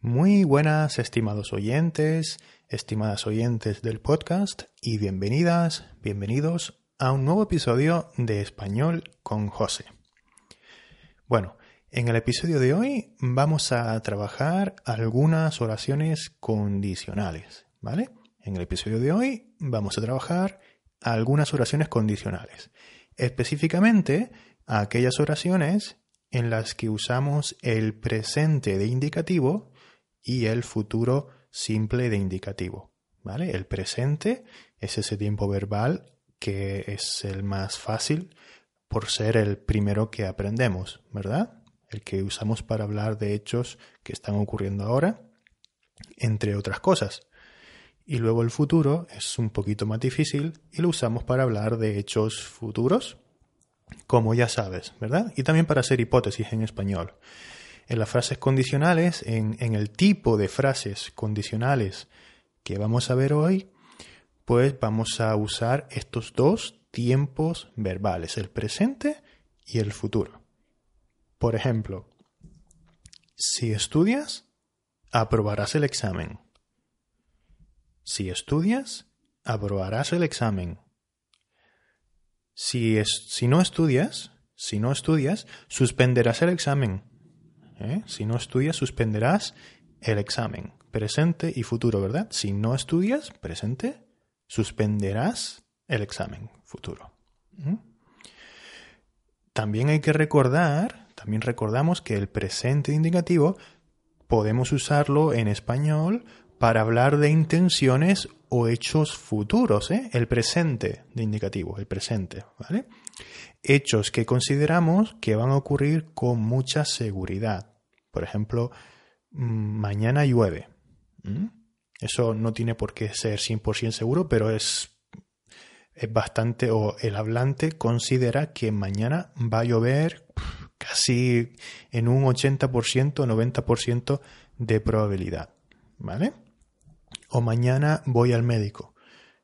Muy buenas, estimados oyentes, estimadas oyentes del podcast y bienvenidas, bienvenidos a un nuevo episodio de Español con José. Bueno, en el episodio de hoy vamos a trabajar algunas oraciones condicionales, ¿vale? En el episodio de hoy vamos a trabajar algunas oraciones condicionales, específicamente aquellas oraciones en las que usamos el presente de indicativo y el futuro simple de indicativo. ¿vale? El presente es ese tiempo verbal que es el más fácil por ser el primero que aprendemos, ¿verdad? El que usamos para hablar de hechos que están ocurriendo ahora, entre otras cosas. Y luego el futuro es un poquito más difícil y lo usamos para hablar de hechos futuros, como ya sabes, ¿verdad? Y también para hacer hipótesis en español. En las frases condicionales, en, el tipo de frases condicionales que vamos a ver hoy, pues vamos a usar estos dos tiempos verbales, el presente y el futuro. Por ejemplo, si estudias, aprobarás el examen. Si estudias, aprobarás el examen. Si, es, si no estudias, si no estudias, suspenderás el examen. ¿Eh? Si no estudias, suspenderás el examen. Presente y futuro, ¿verdad? Si no estudias, presente, suspenderás el examen futuro. ¿Mm? También hay que recordar, también recordamos que el presente indicativo podemos usarlo en español para hablar de intenciones o hechos futuros, ¿eh? el presente de indicativo, el presente, ¿vale? Hechos que consideramos que van a ocurrir con mucha seguridad. Por ejemplo, mm, mañana llueve. Eso no tiene por qué ser 100% seguro, pero es, es bastante, o el hablante considera que mañana va a llover casi en un 80%, 90% de probabilidad. ¿Vale? O mañana voy al médico.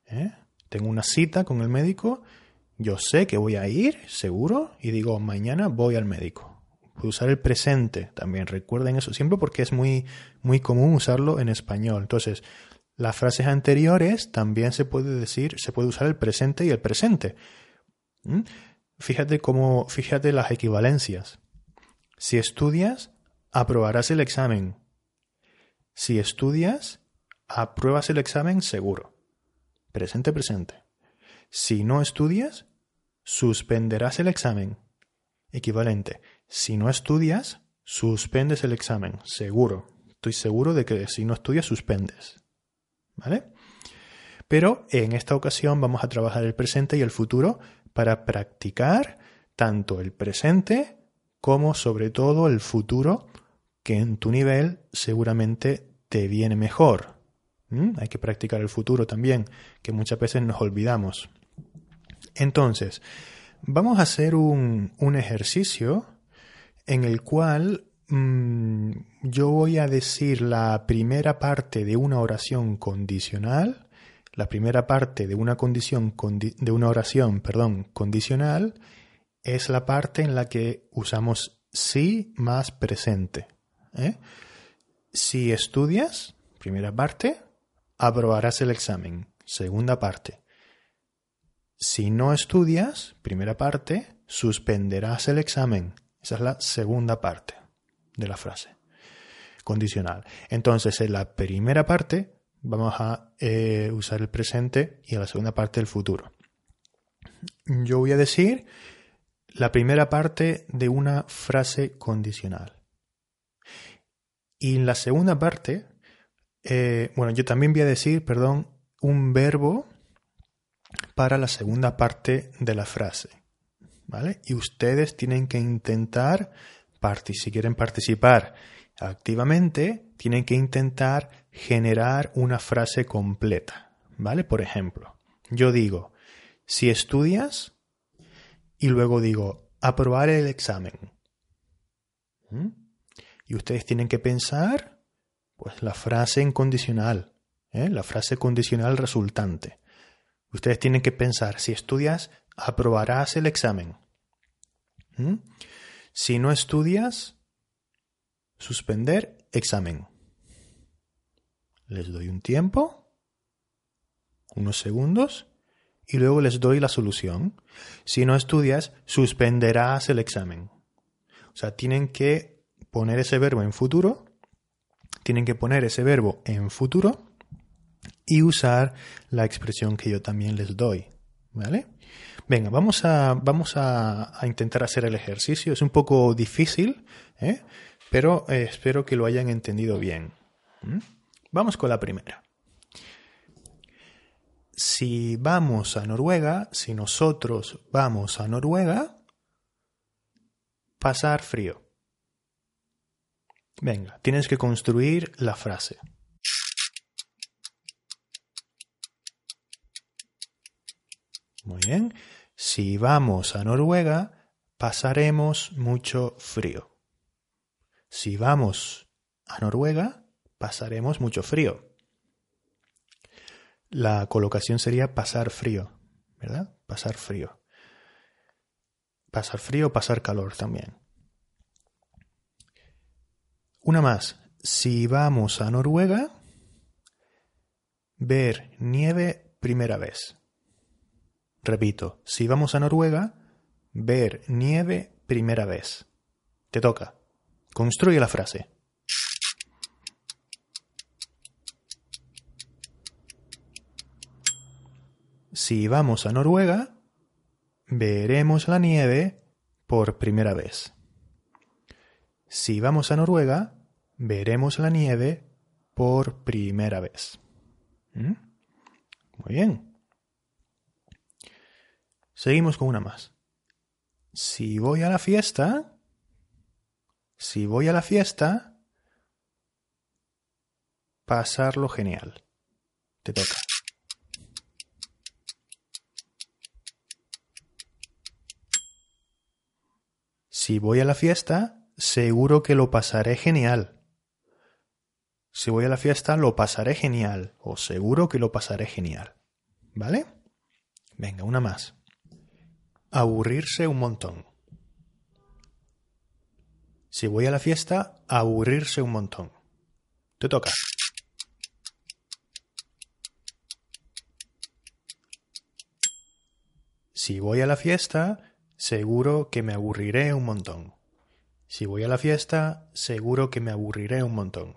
¿eh? Tengo una cita con el médico, yo sé que voy a ir, seguro, y digo, mañana voy al médico. Puedo usar el presente también, recuerden eso siempre porque es muy, muy común usarlo en español. Entonces, las frases anteriores también se puede decir, se puede usar el presente y el presente. Fíjate cómo, fíjate las equivalencias. Si estudias, aprobarás el examen. Si estudias, apruebas el examen seguro. Presente, presente. Si no estudias, suspenderás el examen. Equivalente. Si no estudias, suspendes el examen. Seguro. Estoy seguro de que si no estudias, suspendes. ¿Vale? Pero en esta ocasión vamos a trabajar el presente y el futuro para practicar tanto el presente como sobre todo el futuro que en tu nivel seguramente te viene mejor. ¿Mm? Hay que practicar el futuro también, que muchas veces nos olvidamos. Entonces, vamos a hacer un, ejercicio en el cual mm, yo voy a decir la primera parte de una oración condicional, la primera parte de una condición de una oración, perdón, condicional es la parte en la que usamos sí más presente. ¿eh? Si estudias, primera parte, aprobarás el examen. Segunda parte. Si no estudias, primera parte, suspenderás el examen. Esa es la segunda parte de la frase condicional. Entonces, en la primera parte vamos a eh, usar el presente y en la segunda parte el futuro. Yo voy a decir la primera parte de una frase condicional. Y en la segunda parte eh, bueno, yo también voy a decir, perdón, un verbo para la segunda parte de la frase. ¿Vale? Y ustedes tienen que intentar, si quieren participar activamente, tienen que intentar generar una frase completa. ¿Vale? Por ejemplo, yo digo, si estudias, y luego digo, aprobar el examen. ¿Mm? Y ustedes tienen que pensar pues la frase en condicional, ¿eh? la frase condicional resultante. Ustedes tienen que pensar, si estudias, aprobarás el examen. ¿Mm? Si no estudias, suspender examen. les doy un tiempo, unos segundos, y luego les doy la solución. Si no estudias, suspenderás el examen. O sea, tienen que poner ese verbo en futuro, tienen que poner ese verbo en futuro y usar la expresión que yo también les doy. ¿Vale? Venga, vamos a, vamos a, intentar hacer el ejercicio. Es un poco difícil, ¿eh? pero eh, espero que lo hayan entendido bien. Vamos con la primera. Si vamos a Noruega, si nosotros vamos a Noruega, pasar frío. Venga, tienes que construir la frase. Muy bien. Si vamos a Noruega, pasaremos mucho frío. Si vamos a Noruega, pasaremos mucho frío. La colocación sería pasar frío, ¿verdad? Pasar frío. Pasar frío, pasar calor también. Una más. Si vamos a Noruega, ver nieve primera vez. Repito, si vamos a Noruega, ver nieve primera vez. Te toca. Construye la frase. Si vamos a Noruega, veremos la nieve por primera vez. Si vamos a Noruega, veremos la nieve por primera vez. ¿Mm? Muy bien. Seguimos con una más. Si voy a la fiesta, si voy a la fiesta, pasarlo genial. Te toca. Si voy a la fiesta, seguro que lo pasaré genial. Si voy a la fiesta, lo pasaré genial. O seguro que lo pasaré genial. ¿Vale? Venga, una más. Aburrirse un montón. Si voy a la fiesta, aburrirse un montón. Te toca. Si voy a la fiesta, seguro que me aburriré un montón. Si voy a la fiesta, seguro que me aburriré un montón.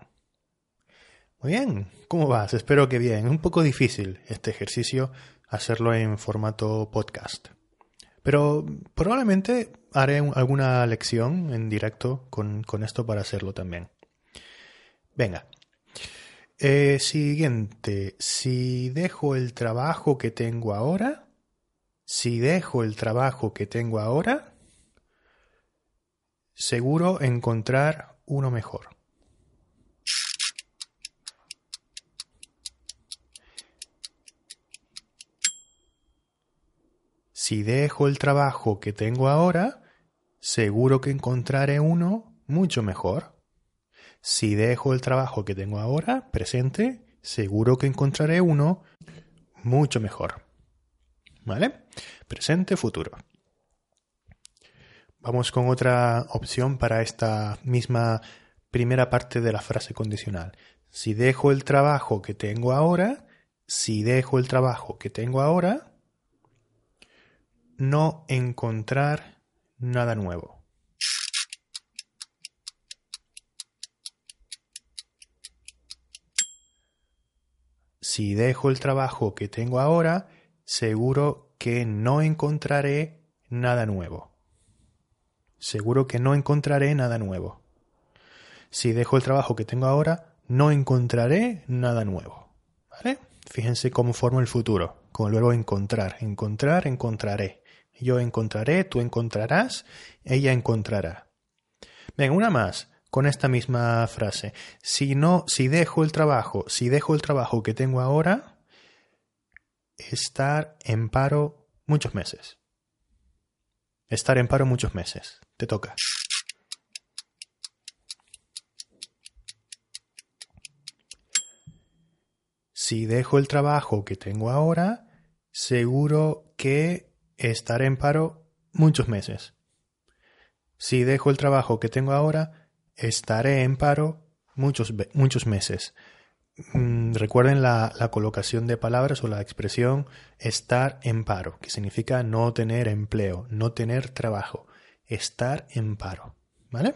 Muy bien, ¿cómo vas? Espero que bien. Un poco difícil este ejercicio hacerlo en formato podcast. Pero probablemente haré alguna lección en directo con, esto para hacerlo también. Venga. Eh, siguiente. Si dejo el trabajo que tengo ahora, si dejo el trabajo que tengo ahora, seguro encontrar uno mejor. Si dejo el trabajo que tengo ahora, seguro que encontraré uno mucho mejor. Si dejo el trabajo que tengo ahora, presente, seguro que encontraré uno mucho mejor. ¿Vale? Presente, futuro. Vamos con otra opción para esta misma primera parte de la frase condicional. Si dejo el trabajo que tengo ahora, si dejo el trabajo que tengo ahora, no encontrar nada nuevo. Si dejo el trabajo que tengo ahora, seguro que no encontraré nada nuevo. Seguro que no encontraré nada nuevo. Si dejo el trabajo que tengo ahora, no encontraré nada nuevo. ¿Vale? Fíjense cómo formo el futuro, con el verbo encontrar. Encontrar, encontraré. Yo encontraré, tú encontrarás, ella encontrará. Venga, una más con esta misma frase. Si no, si dejo el trabajo, si dejo el trabajo que tengo ahora, estar en paro muchos meses. Estar en paro muchos meses. Te toca. Si dejo el trabajo que tengo ahora, seguro que estaré en paro muchos meses. Si dejo el trabajo que tengo ahora, estaré en paro muchos, muchos meses. Mm, recuerden la, la, colocación de palabras o la expresión estar en paro, que significa no tener empleo, no tener trabajo, estar en paro. ¿Vale?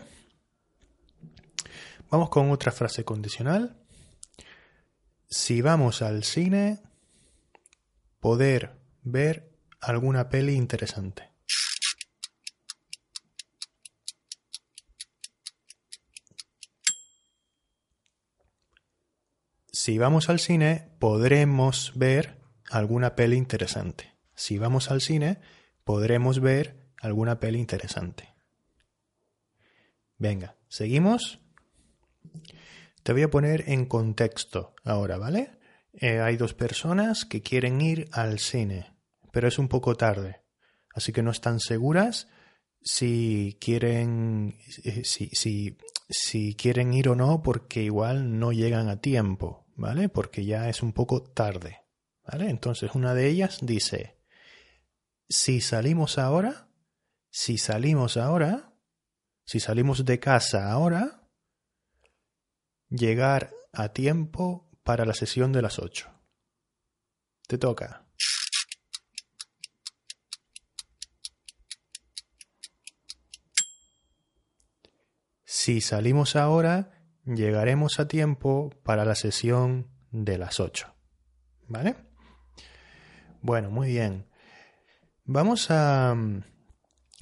Vamos con otra frase condicional. Si vamos al cine, poder ver alguna peli interesante. Si vamos al cine, podremos ver alguna peli interesante. Si vamos al cine, podremos ver alguna peli interesante. Venga, seguimos. Te voy a poner en contexto ahora, ¿vale? Eh, hay dos personas que quieren ir al cine, pero es un poco tarde, así que no están seguras si quieren, eh, si, si, si quieren ir o no, porque igual no llegan a tiempo, ¿vale? Porque ya es un poco tarde, ¿vale? Entonces una de ellas dice, si salimos ahora, si salimos ahora, si salimos de casa ahora, llegar a tiempo para la sesión de las 8. Te toca. Si salimos ahora, llegaremos a tiempo para la sesión de las 8. ¿Vale? Bueno, muy bien. Vamos a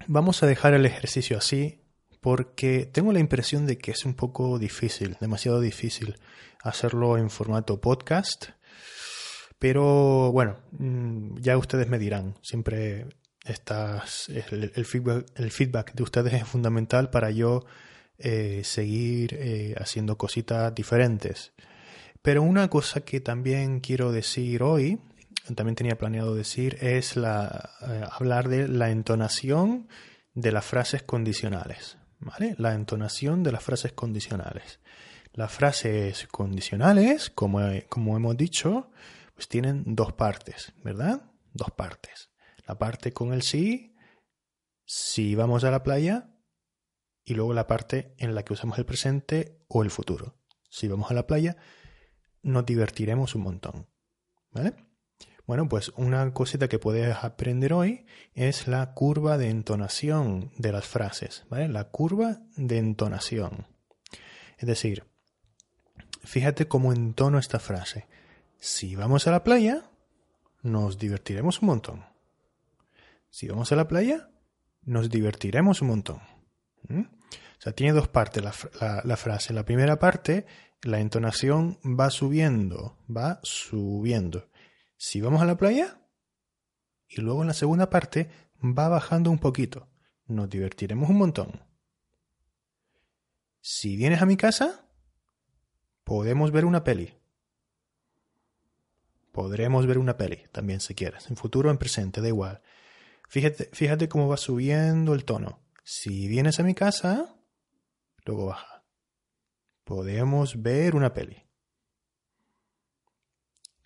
vamos a dejar el ejercicio así porque tengo la impresión de que es un poco difícil, demasiado difícil hacerlo en formato podcast. Pero bueno, mm, ya ustedes me dirán. Siempre estas, el, feedback, el feedback de ustedes es fundamental para yo eh, seguir eh, haciendo cositas diferentes. Pero una cosa que también quiero decir hoy, también tenía planeado decir, es la, eh, hablar de la entonación de las frases condicionales. ¿vale? La entonación de las frases condicionales. Las frases condicionales, como, como hemos dicho, pues tienen dos partes, ¿verdad? Dos partes. La parte con el sí, si vamos a la playa, y luego la parte en la que usamos el presente o el futuro. Si vamos a la playa, nos divertiremos un montón. ¿Vale? Bueno, pues una cosita que puedes aprender hoy es la curva de entonación de las frases, ¿vale? La curva de entonación. Es decir, fíjate cómo entono esta frase. Si vamos a la playa, nos divertiremos un montón. Si vamos a la playa, nos divertiremos un montón. O sea, tiene dos partes la, frase. La primera parte, la entonación va subiendo, va subiendo si vamos a la playa y luego en la segunda parte va bajando un poquito. Nos divertiremos un montón. Si vienes a mi casa, podemos ver una peli. Podremos ver una peli también si quieres, en futuro o en presente, da igual. Fíjate, fíjate cómo va subiendo el tono. Si vienes a mi casa, luego baja. Podemos ver una peli.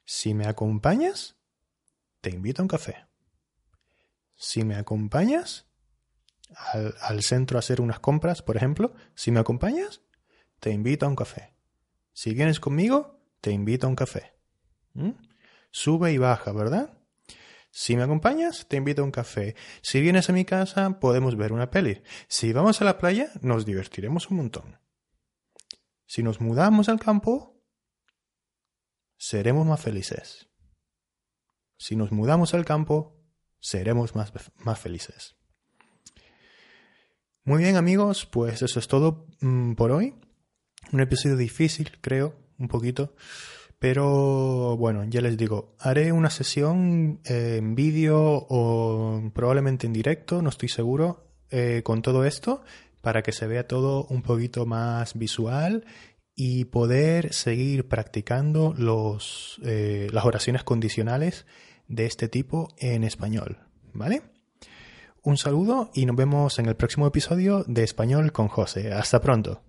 Si me acompañas, te invito a un café. Si me acompañas al, centro a hacer unas compras, por ejemplo, si me acompañas, te invito a un café. Si vienes conmigo, te invito a un café. ¿Mm? Sube y baja, ¿verdad? Si me acompañas, te invito a un café. Si vienes a mi casa, podemos ver una peli. Si vamos a la playa, nos divertiremos un montón. Si nos mudamos al campo, seremos más felices. Si nos mudamos al campo, seremos más, más felices. Muy bien amigos, pues eso es todo mm, por hoy. Un episodio difícil, creo, un poquito. Pero bueno, ya les digo, haré una sesión eh, en vídeo o probablemente en directo, no estoy seguro, eh, con todo esto, para que se vea todo un poquito más visual y poder seguir practicando los, eh, las oraciones condicionales de este tipo en español. ¿Vale? Un saludo y nos vemos en el próximo episodio de Español con José. Hasta pronto.